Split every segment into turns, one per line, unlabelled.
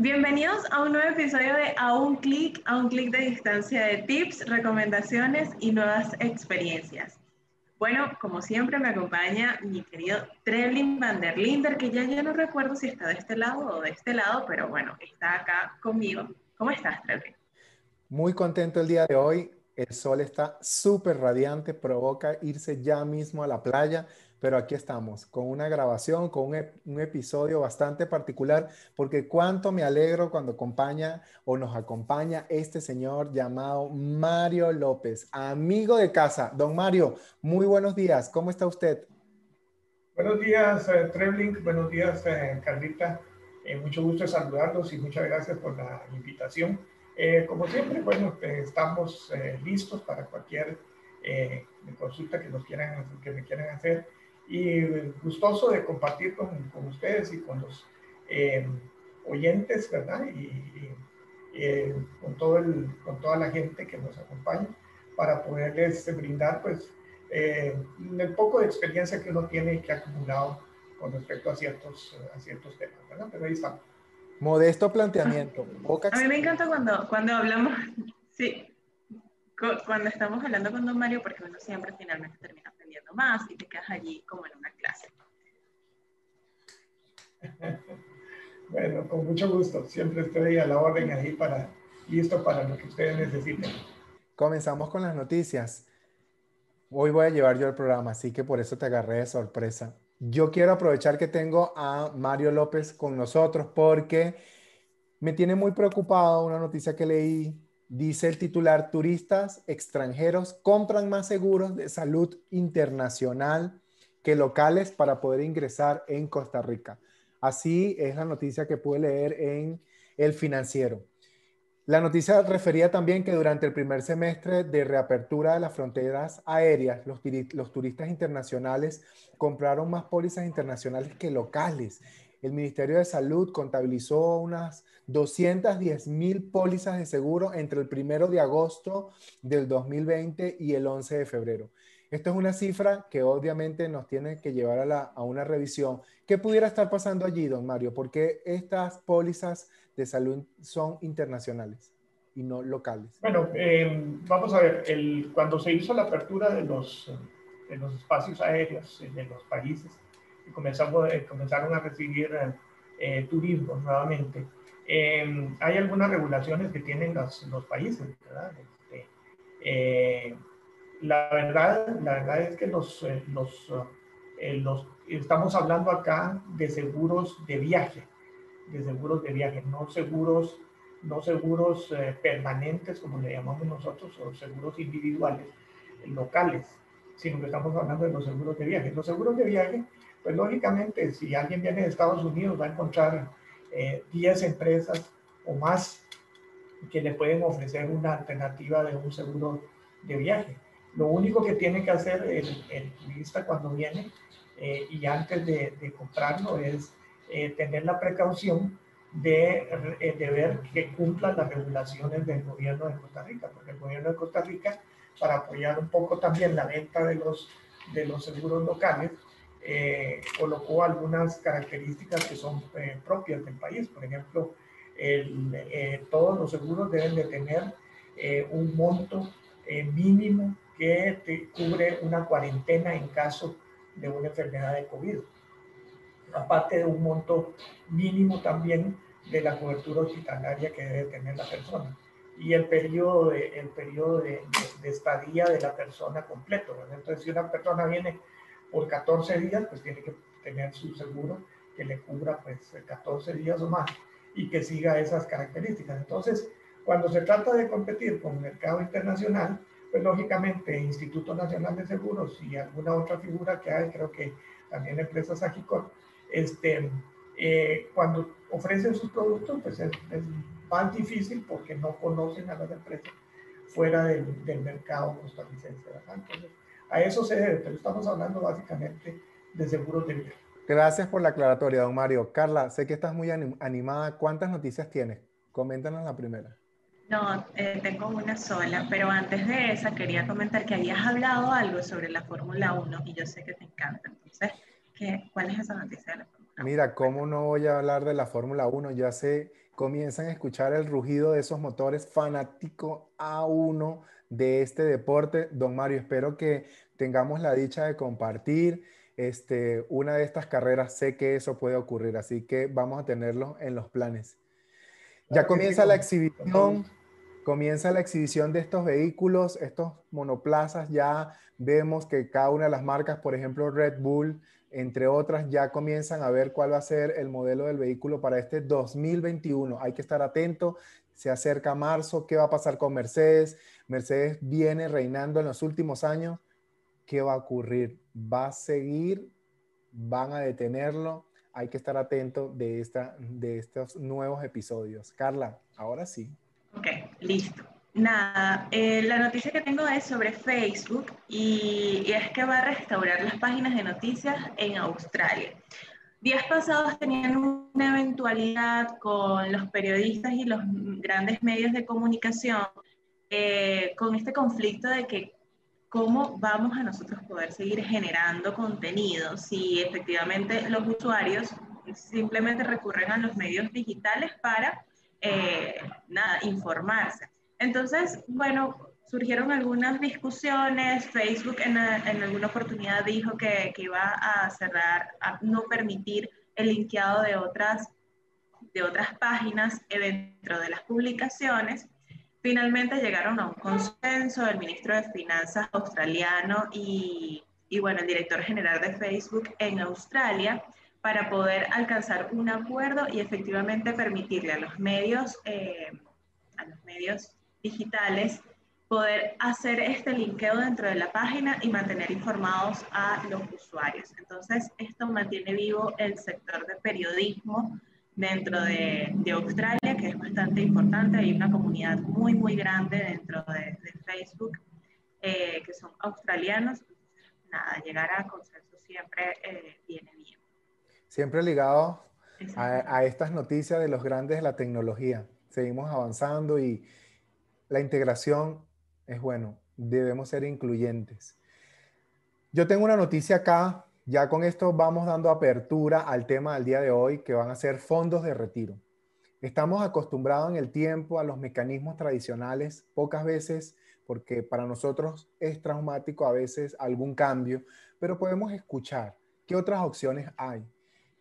Bienvenidos a un nuevo episodio de A un clic, a un clic de distancia de tips, recomendaciones y nuevas experiencias. Bueno, como siempre me acompaña mi querido Trevlin van der Linder, que ya yo no recuerdo si está de este lado o de este lado, pero bueno, está acá conmigo. ¿Cómo estás, Trevlin?
Muy contento el día de hoy. El sol está súper radiante, provoca irse ya mismo a la playa pero aquí estamos con una grabación, con un, episodio bastante particular, porque cuánto me alegro cuando acompaña o nos acompaña este señor llamado Mario López, amigo de casa. Don Mario, muy buenos días, ¿cómo está usted?
Buenos días, eh, Trebling, buenos días, eh, Carlita. Eh, mucho gusto saludarlos y muchas gracias por la invitación. como siempre, bueno, estamos listos para cualquier consulta que, nos quieran, que me quieran hacer y gustoso de compartir con, con ustedes y con los eh, oyentes, ¿verdad? Y, eh, con, todo el, con toda la gente que nos acompaña para poderles brindar, pues, eh, el poco de experiencia que uno tiene y que ha acumulado con respecto a ciertos, a ciertos temas, ¿verdad? Pero ahí estamos.
Modesto planteamiento.
a mí me encanta cuando, cuando hablamos, sí, cuando estamos hablando con don Mario, porque uno siempre finalmente termina más y te quedas allí como en una clase.
Bueno, con mucho gusto. Siempre estoy a la orden ahí para, listo para lo que ustedes necesiten.
Comenzamos con las noticias. Hoy voy a llevar yo el programa, así que por eso te agarré de sorpresa. Yo quiero aprovechar que tengo a Mario López con nosotros porque me tiene muy preocupado una noticia que leí Dice el titular, turistas extranjeros compran más seguros de salud internacional que locales para poder ingresar en Costa Rica. Así es la noticia que pude leer en El Financiero. La noticia refería también que durante el primer semestre de reapertura de las fronteras aéreas, los, los turistas internacionales compraron más pólizas internacionales que locales. El Ministerio de Salud contabilizó unas 210 mil pólizas de seguro entre el primero de agosto del 2020 y el 11 de febrero. Esto es una cifra que obviamente nos tiene que llevar a, una revisión. ¿Qué pudiera estar pasando allí, don Mario? Porque estas pólizas de salud son internacionales y no locales.
Bueno, eh, vamos a ver, cuando se hizo la apertura de los, los espacios aéreos de los países comenzamos, eh, comenzaron a recibir eh, turismo nuevamente, Em, hay algunas regulaciones que tienen los, los países, ¿verdad? Este, eh, la, verdad, la verdad es que los, eh, los, eh, los, estamos hablando acá de seguros de viaje, de seguros de viaje, no seguros, no seguros permanentes, como le llamamos nosotros, o seguros individuales, locales, sino que estamos hablando de los seguros de viaje. Los seguros de viaje, pues lógicamente, si alguien viene de Estados Unidos, va a encontrar 10 eh, empresas o más que le pueden ofrecer una alternativa de un seguro de viaje. Lo único que tiene que hacer el, turista cuando viene eh, y antes de, comprarlo es eh, tener la precaución de, de, ver que cumplan las regulaciones del gobierno de Costa Rica, porque el gobierno de Costa Rica, para apoyar un poco también la venta de los, de los seguros locales, eh, colocó algunas características que son eh, propias del país. Por ejemplo, eh, todos los seguros deben de tener un monto mínimo que cubre una cuarentena en caso de una enfermedad de COVID. Aparte de un monto mínimo también de la cobertura hospitalaria que debe tener la persona y el periodo de, el periodo de, de estadía de la persona completo. Entonces, si una persona viene por 14 días, pues tiene que tener su seguro que le cubra pues 14 días o más y que siga esas características. Entonces, cuando se trata de competir con el mercado internacional, pues lógicamente Instituto Nacional de Seguros y alguna otra figura que hay, creo que también empresas Agicor, este, eh, cuando ofrecen sus productos, pues es, más difícil porque no conocen a las empresas fuera del, del mercado costarricense. Entonces, a eso se debe, pero estamos hablando básicamente de seguros de vida.
Gracias por la aclaratoria, don Mario. Carla, sé que estás muy animada. ¿Cuántas noticias tienes? Coméntanos la primera.
No, eh, tengo una sola, pero antes de esa quería comentar que habías hablado algo sobre la Fórmula 1 y yo sé que te encanta. Entonces, ¿qué, ¿cuál es esa noticia de la Fórmula 1?
Mira, ¿cómo no voy a hablar de la Fórmula 1? Ya sé comienzan a escuchar el rugido de esos motores fanático a uno de este deporte. Don Mario, espero que tengamos la dicha de compartir este, una de estas carreras. Sé que eso puede ocurrir, así que vamos a tenerlo en los planes. Ya comienza la exhibición, comienza la exhibición de estos vehículos, estos monoplazas. Ya vemos que cada una de las marcas, por ejemplo Red Bull, entre otras, ya comienzan a ver cuál va a ser el modelo del vehículo para este 2021. Hay que estar atento, se acerca marzo, ¿qué va a pasar con Mercedes? Mercedes viene reinando en los últimos años. ¿Qué va a ocurrir? ¿Va a seguir? ¿Van a detenerlo? Hay que estar atento de, esta, de estos nuevos episodios. Carla, ahora sí.
Ok, listo. Nada, eh, la noticia que tengo es sobre Facebook y, es que va a restaurar las páginas de noticias en Australia. Días pasados tenían una eventualidad con los periodistas y los grandes medios de comunicación eh, con este conflicto de que cómo vamos a nosotros poder seguir generando contenido si efectivamente los usuarios simplemente recurren a los medios digitales para eh, nada, informarse. Entonces, bueno, surgieron algunas discusiones. Facebook en, alguna oportunidad dijo que, que, iba a cerrar, a no permitir el linkeado de otras, de otras páginas dentro de las publicaciones. Finalmente llegaron a un consenso el ministro de Finanzas australiano y, y bueno, el director general de Facebook en Australia para poder alcanzar un acuerdo y efectivamente permitirle a los medios, eh, a los medios digitales poder hacer este linkeo dentro de la página y mantener informados a los usuarios. Entonces, esto mantiene vivo el sector de periodismo dentro de, de Australia, que es bastante importante. Hay una comunidad muy, muy grande dentro de, Facebook, eh, que son australianos. Nada, llegar a consenso siempre eh, viene bien.
Siempre ligado a, a estas noticias de los grandes de la tecnología. Seguimos avanzando y la integración es bueno, debemos ser incluyentes. Yo tengo una noticia acá, ya con esto vamos dando apertura al tema del día de hoy, que van a ser fondos de retiro. Estamos acostumbrados en el tiempo a los mecanismos tradicionales, pocas veces, porque para nosotros es traumático a veces algún cambio, pero podemos escuchar qué otras opciones hay.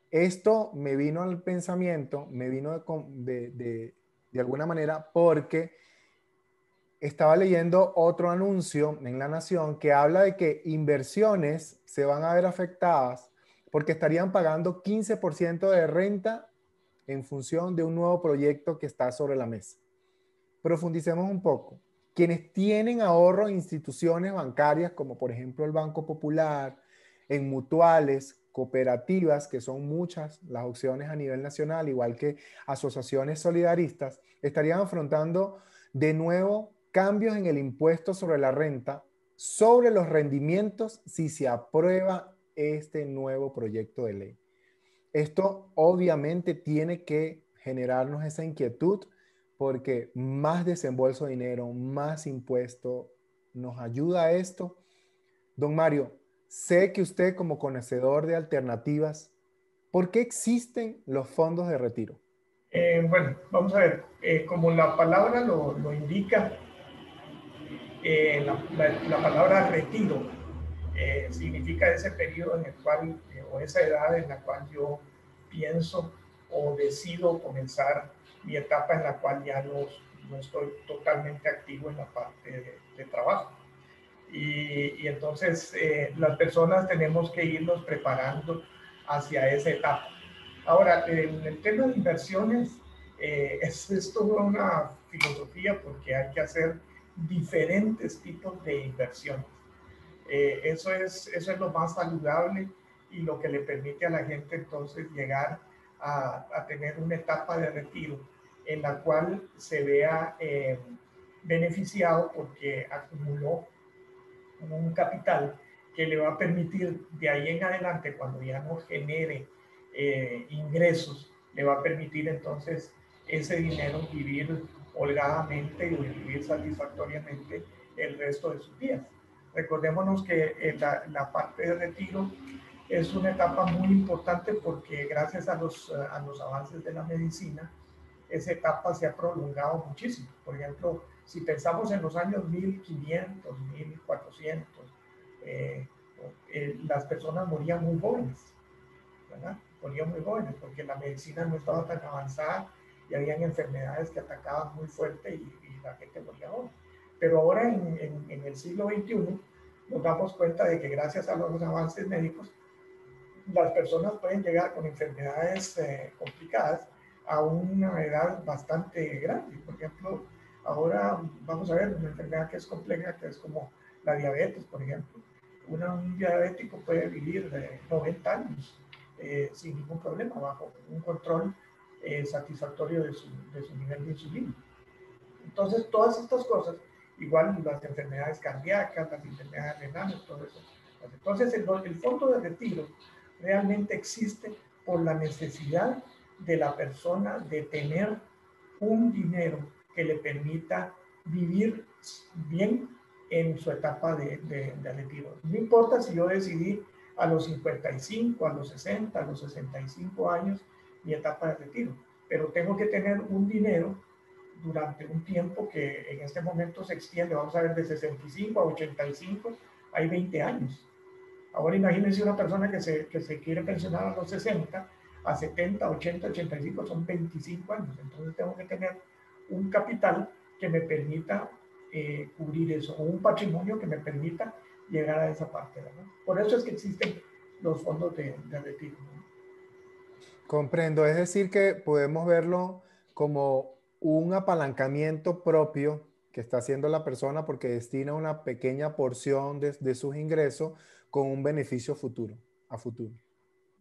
Esto me vino al pensamiento, me vino de, de, de alguna manera porque estaba leyendo otro anuncio en La Nación que habla de que inversiones se van a ver afectadas porque estarían pagando 15% de renta en función de un nuevo proyecto que está sobre la mesa. Profundicemos un poco. Quienes tienen ahorro en instituciones bancarias como por ejemplo el Banco Popular, en mutuales, cooperativas, que son muchas las opciones a nivel nacional, igual que asociaciones solidaristas, estarían afrontando de nuevo cambios en el impuesto sobre la renta sobre los rendimientos si se aprueba este nuevo proyecto de ley. Esto obviamente tiene que generarnos esa inquietud porque más desembolso de dinero, más impuesto, nos ayuda a esto. Don Mario, sé que usted como conocedor de alternativas, ¿por qué existen los fondos de retiro?
Eh, bueno, vamos a ver, eh, como la palabra lo, lo indica, eh, la, palabra retiro eh, significa ese periodo en el cual, eh, o esa edad en la cual yo pienso o decido comenzar mi etapa en la cual ya no, no estoy totalmente activo en la parte de, trabajo. Y, y entonces las personas tenemos que irnos preparando hacia esa etapa. Ahora, en el tema de inversiones, es, es toda una filosofía porque hay que hacer diferentes tipos de inversiones. Eh, eso, es, eso es lo más saludable y lo que le permite a la gente entonces llegar a, a tener una etapa de retiro en la cual se vea eh, beneficiado porque acumuló un capital que le va a permitir de ahí en adelante, cuando ya no genere eh, ingresos, le va a permitir entonces ese dinero vivir holgadamente y vivir satisfactoriamente el resto de sus días. Recordémonos que eh, la, la, parte de retiro es una etapa muy importante porque gracias a los, a los avances de la medicina esa etapa se ha prolongado muchísimo. Por ejemplo, si pensamos en los años 1500, 1400, eh, eh, las personas morían muy jóvenes, ¿verdad? Morían muy jóvenes porque la medicina no estaba tan avanzada y habían enfermedades que atacaban muy fuerte y, la gente moría joven. Pero ahora en, en, el siglo XXI nos damos cuenta de que gracias a los avances médicos, las personas pueden llegar con enfermedades eh, complicadas a una edad bastante grande. Por ejemplo, ahora vamos a ver una enfermedad que es compleja, que es como la diabetes, por ejemplo. un diabético puede vivir de 90 años eh, sin ningún problema, bajo un control eh, satisfactorio de su, de su nivel de insulina. Entonces, todas estas cosas, igual las enfermedades cardíacas, las enfermedades renales, todo eso. Entonces, el, el fondo de retiro realmente existe por la necesidad de la persona de tener un dinero que le permita vivir bien en su etapa de, de, retiro. No importa si yo decidí a los 55, a los 60, a los 65 años mi etapa de retiro, pero tengo que tener un dinero durante un tiempo que en este momento se extiende, vamos a ver, de 65 a 85, hay 20 años. Ahora imagínense una persona que se, que se quiere pensionar a los 60, a 70, 80, 85, son 25 años. Entonces tengo que tener un capital que me permita eh, cubrir eso, o un patrimonio que me permita llegar a esa parte. ¿verdad? Por eso es que existen los fondos de, retiro.
Comprendo, es decir, que podemos verlo como un apalancamiento propio que está haciendo la persona porque destina una pequeña porción de, de sus ingresos con un beneficio futuro, a futuro.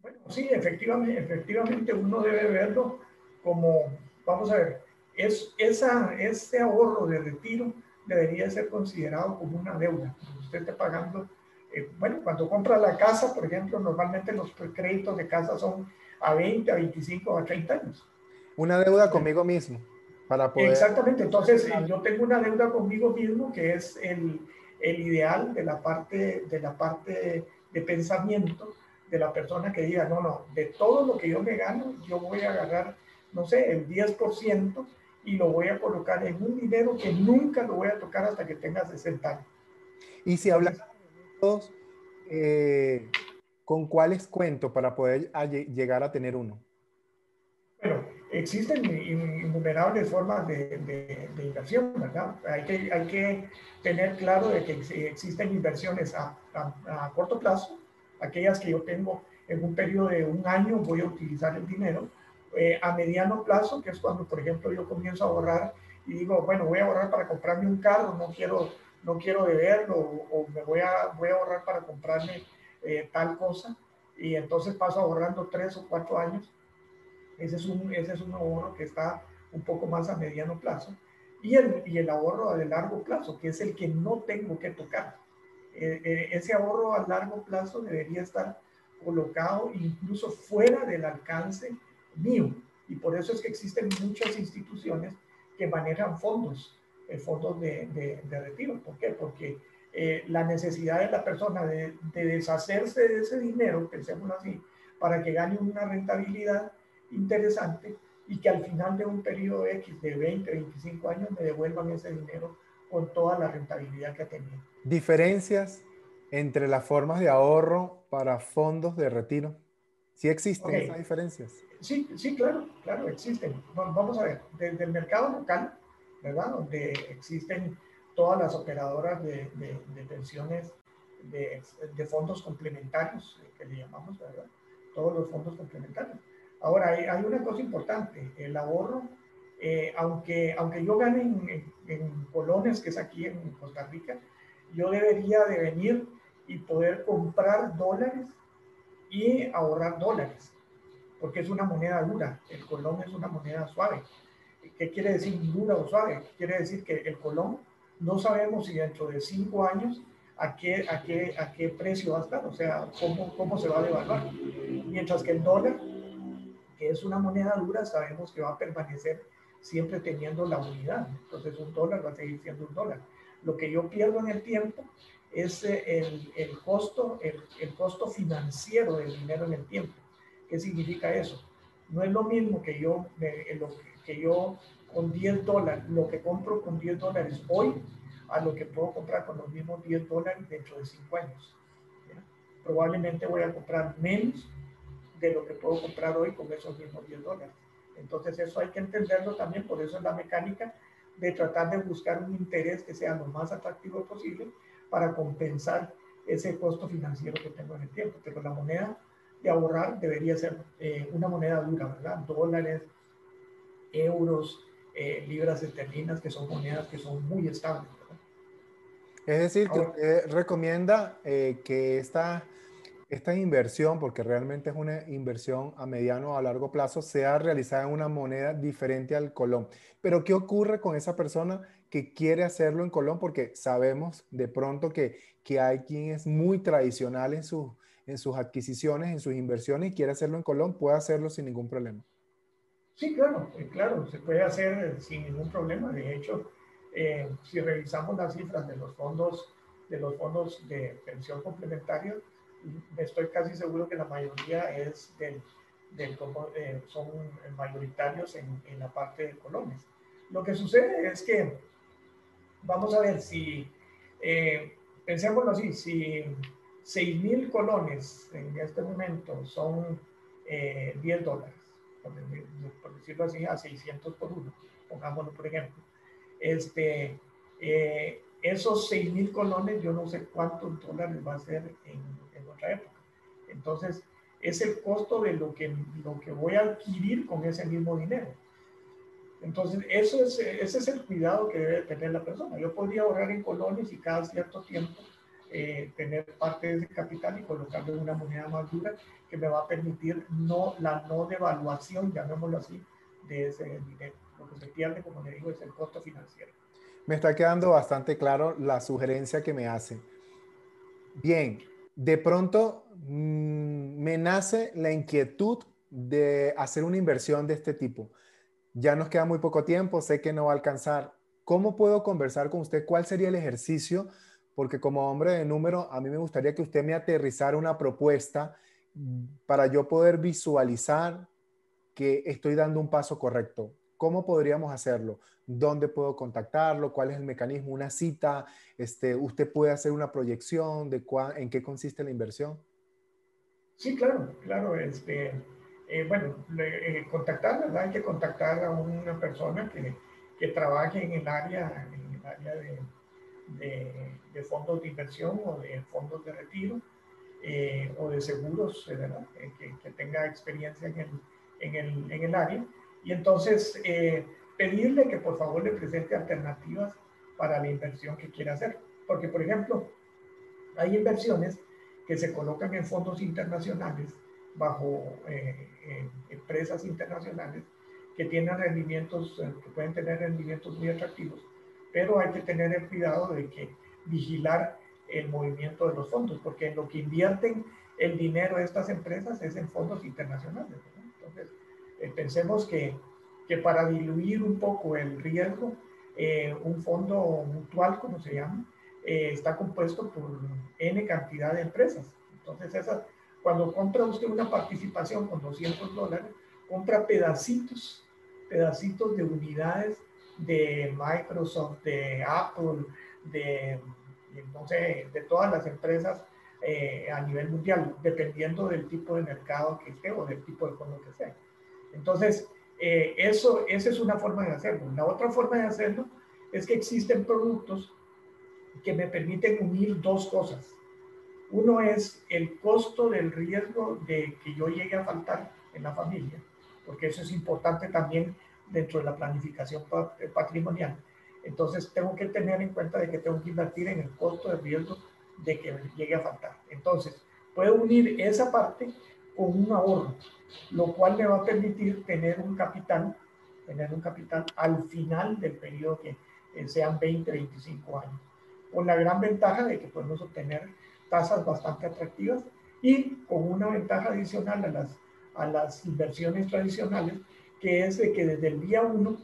Bueno, sí, efectivamente, efectivamente uno debe verlo como, vamos a ver, es, esa, ese ahorro de retiro debería ser considerado como una deuda. Usted está pagando, eh, bueno, cuando compra la casa, por ejemplo, normalmente los créditos de casa son a 20, a 25, a 30 años.
Una deuda conmigo mismo. Para poder...
Exactamente, entonces yo tengo una deuda conmigo mismo que es el, el ideal de la parte de la parte de pensamiento de la persona que diga, no, no, de todo lo que yo me gano, yo voy a agarrar, no sé, el 10% y lo voy a colocar en un dinero que nunca lo voy a tocar hasta que tenga 60 años.
Y si hablas eh, ¿con cuáles cuento para poder llegar a tener uno?
Bueno, existen innumerables formas de, inversión, ¿verdad? Hay que, hay que tener claro de que existen inversiones a, corto plazo, aquellas que yo tengo en un periodo de un año voy a utilizar el dinero, eh, a mediano plazo, que es cuando, por ejemplo, yo comienzo a ahorrar y digo, bueno, voy a ahorrar para comprarme un carro, no quiero, no quiero deberlo, o, me voy a, voy a ahorrar para comprarme eh, tal cosa, y entonces paso ahorrando tres o cuatro años ese es un, ese es un ahorro que está un poco más a mediano plazo. Y el, y el ahorro a largo plazo, que es el que no tengo que tocar. Eh, eh, ese ahorro a largo plazo debería estar colocado incluso fuera del alcance mío. Y por eso es que existen muchas instituciones que manejan fondos, eh, fondos de, de, retiro. ¿Por qué? Porque la necesidad de la persona de, de deshacerse de ese dinero, pensemos así, para que gane una rentabilidad, interesante y que al final de un periodo X de 20, 25 años me devuelvan ese dinero con toda la rentabilidad que ha tenido.
¿Diferencias entre las formas de ahorro para fondos de retiro? ¿Sí existen esas diferencias?
Sí, sí, claro, claro, existen. Vamos a ver, desde el mercado local, ¿verdad? Donde existen todas las operadoras de, de, pensiones de, de, fondos complementarios, que le llamamos, ¿verdad? Todos los fondos complementarios Ahora, hay, una cosa importante, el ahorro, eh, aunque, aunque yo gane en, colones, que es aquí en Costa Rica, yo debería de venir y poder comprar dólares y ahorrar dólares, porque es una moneda dura, el colón es una moneda suave. ¿Qué quiere decir dura o suave? Quiere decir que el colón no sabemos si dentro de cinco años a qué, a qué, a qué precio va a estar, o sea, cómo, cómo se va a devaluar. Mientras que el dólar que es una moneda dura, sabemos que va a permanecer siempre teniendo la unidad. Entonces un dólar va a seguir siendo un dólar. Lo que yo pierdo en el tiempo es eh, el, el costo, el, el, costo financiero del dinero en el tiempo. ¿Qué significa eso? No es lo mismo que yo, que yo con 10 dólares, lo que compro con 10 dólares hoy, a lo que puedo comprar con los mismos 10 dólares dentro de 5 años. Probablemente voy a comprar menos de lo que puedo comprar hoy con esos mismos 10 dólares. Entonces eso hay que entenderlo también, por eso es la mecánica de tratar de buscar un interés que sea lo más atractivo posible para compensar ese costo financiero que tengo en el tiempo. Pero la moneda de ahorrar debería ser eh, una moneda dura, ¿verdad? Dólares, euros, eh, libras esterlinas, que son monedas que son muy estables.
Es decir, que usted recomienda eh, que esta, esta inversión, porque realmente es una inversión a mediano o a largo plazo, sea realizada en una moneda diferente al colón. Pero ¿qué ocurre con esa persona que quiere hacerlo en colón? Porque sabemos de pronto que, que hay quien es muy tradicional en, sus en sus adquisiciones, en sus inversiones y quiere hacerlo en colón, puede hacerlo sin ningún problema.
Sí, claro, eh, claro, se puede hacer sin ningún problema. De hecho, eh, si revisamos las cifras de los fondos de los fondos de pensión complementaria, estoy casi seguro que la mayoría es del, del eh, son mayoritarios en, en, la parte de colones. Lo que sucede es que, vamos a ver si, eh, así, si 6 mil colones en este momento son 10 dólares, por, decirlo así, a 600 por uno, pongámoslo por ejemplo. Este, eh, esos 6 mil colones, yo no sé cuántos dólares va a ser en, en, otra época. Entonces, es el costo de lo que, lo que voy a adquirir con ese mismo dinero. Entonces, eso es, ese es el cuidado que debe tener la persona. Yo podría ahorrar en colones y cada cierto tiempo eh, tener parte de ese capital y colocarlo en una moneda más dura que me va a permitir no, la no devaluación, llamémoslo así, de ese dinero. Lo que se pierde, como le digo, es el costo financiero.
Me está quedando bastante claro la sugerencia que me hace. Bien, de pronto mmm, me nace la inquietud de hacer una inversión de este tipo. Ya nos queda muy poco tiempo, sé que no va a alcanzar. ¿Cómo puedo conversar con usted? ¿Cuál sería el ejercicio? Porque como hombre de número, a mí me gustaría que usted me aterrizara una propuesta para yo poder visualizar que estoy dando un paso correcto. ¿Cómo podríamos hacerlo? ¿Dónde puedo contactarlo? ¿Cuál es el mecanismo? ¿Una cita? Este, ¿Usted puede hacer una proyección de en qué consiste la inversión?
Sí, claro, claro. Este, eh, bueno, eh, contactar, ¿verdad? Hay que contactar a una persona que, que trabaje en el área, en el área de, de, de, fondos de inversión o de fondos de retiro eh, o de seguros, ¿verdad? Que, tenga experiencia en el, en el, en el área. Y entonces pedirle que por favor le presente alternativas para la inversión que quiera hacer. Porque, por ejemplo, hay inversiones que se colocan en fondos internacionales bajo eh, eh, empresas internacionales que tienen rendimientos, eh, que pueden tener rendimientos muy atractivos, pero hay que tener el cuidado de que vigilar el movimiento de los fondos, porque en lo que invierten el dinero de estas empresas es en fondos internacionales. Entonces, pensemos que, que, para diluir un poco el riesgo, un fondo mutual, como se llama, está compuesto por N cantidad de empresas. Entonces, esas cuando compra usted una participación con 200 dólares, compra pedacitos, pedacitos de unidades de Microsoft, de Apple, de, no sé, de todas las empresas eh, a nivel mundial, dependiendo del tipo de mercado que esté o del tipo de fondo que sea. Entonces, eh, eso, esa es una forma de hacerlo. La otra forma de hacerlo es que existen productos que me permiten unir dos cosas. Uno es el costo del riesgo de que yo llegue a faltar en la familia, porque eso es importante también dentro de la planificación eh, patrimonial. Entonces tengo que tener en cuenta de que tengo que invertir en el costo de riesgo de que llegue a faltar. Entonces, puedo unir esa parte con un ahorro, lo cual me va a permitir tener un capital, tener un capital al final del periodo que eh, sean 20, 25 años, con la gran ventaja de que podemos obtener tasas bastante atractivas y con una ventaja adicional a las, a las inversiones tradicionales, que es de que desde el día uno,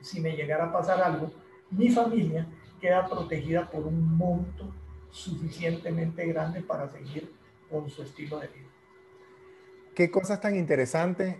si me llegara a pasar algo, mi familia queda protegida por un monto suficientemente grande para seguir con su estilo de vida.
Qué cosas tan interesantes.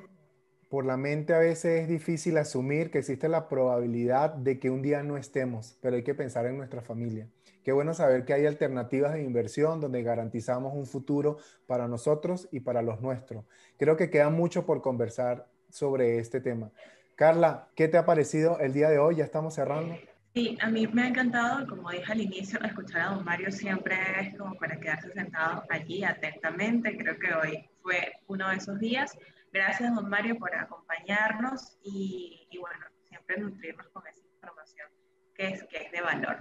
por la mente a veces es difícil asumir que existe la probabilidad de que un día no estemos, pero hay que pensar en nuestra familia. Qué bueno saber que hay alternativas de inversión donde garantizamos un futuro para nosotros y para los nuestros. Creo que queda mucho por conversar sobre este tema. Carla, ¿qué te ha parecido el día de hoy? Ya estamos cerrando.
Sí, a mí me ha encantado, como dije al inicio, escuchar a don Mario siempre es como para quedarse sentado allí atentamente. Creo que hoy fue uno de esos días. Gracias, don Mario, por acompañarnos y, bueno, siempre nutrirnos con esa información que es, que es de valor.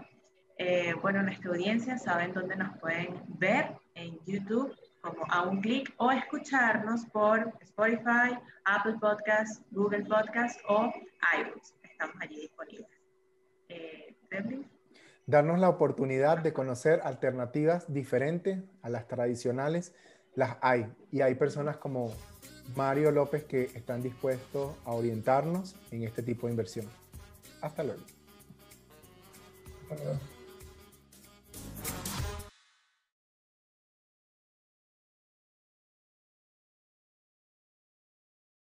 Eh, bueno, nuestra audiencia saben dónde nos pueden ver en YouTube como a un clic o escucharnos por Spotify, Apple Podcasts, Google Podcasts o iTunes. Estamos allí disponibles.
Eh, Darnos la oportunidad de conocer alternativas diferentes a las tradicionales, las hay. Y hay personas como Mario López que están dispuestos a orientarnos en este tipo de inversión. Hasta luego.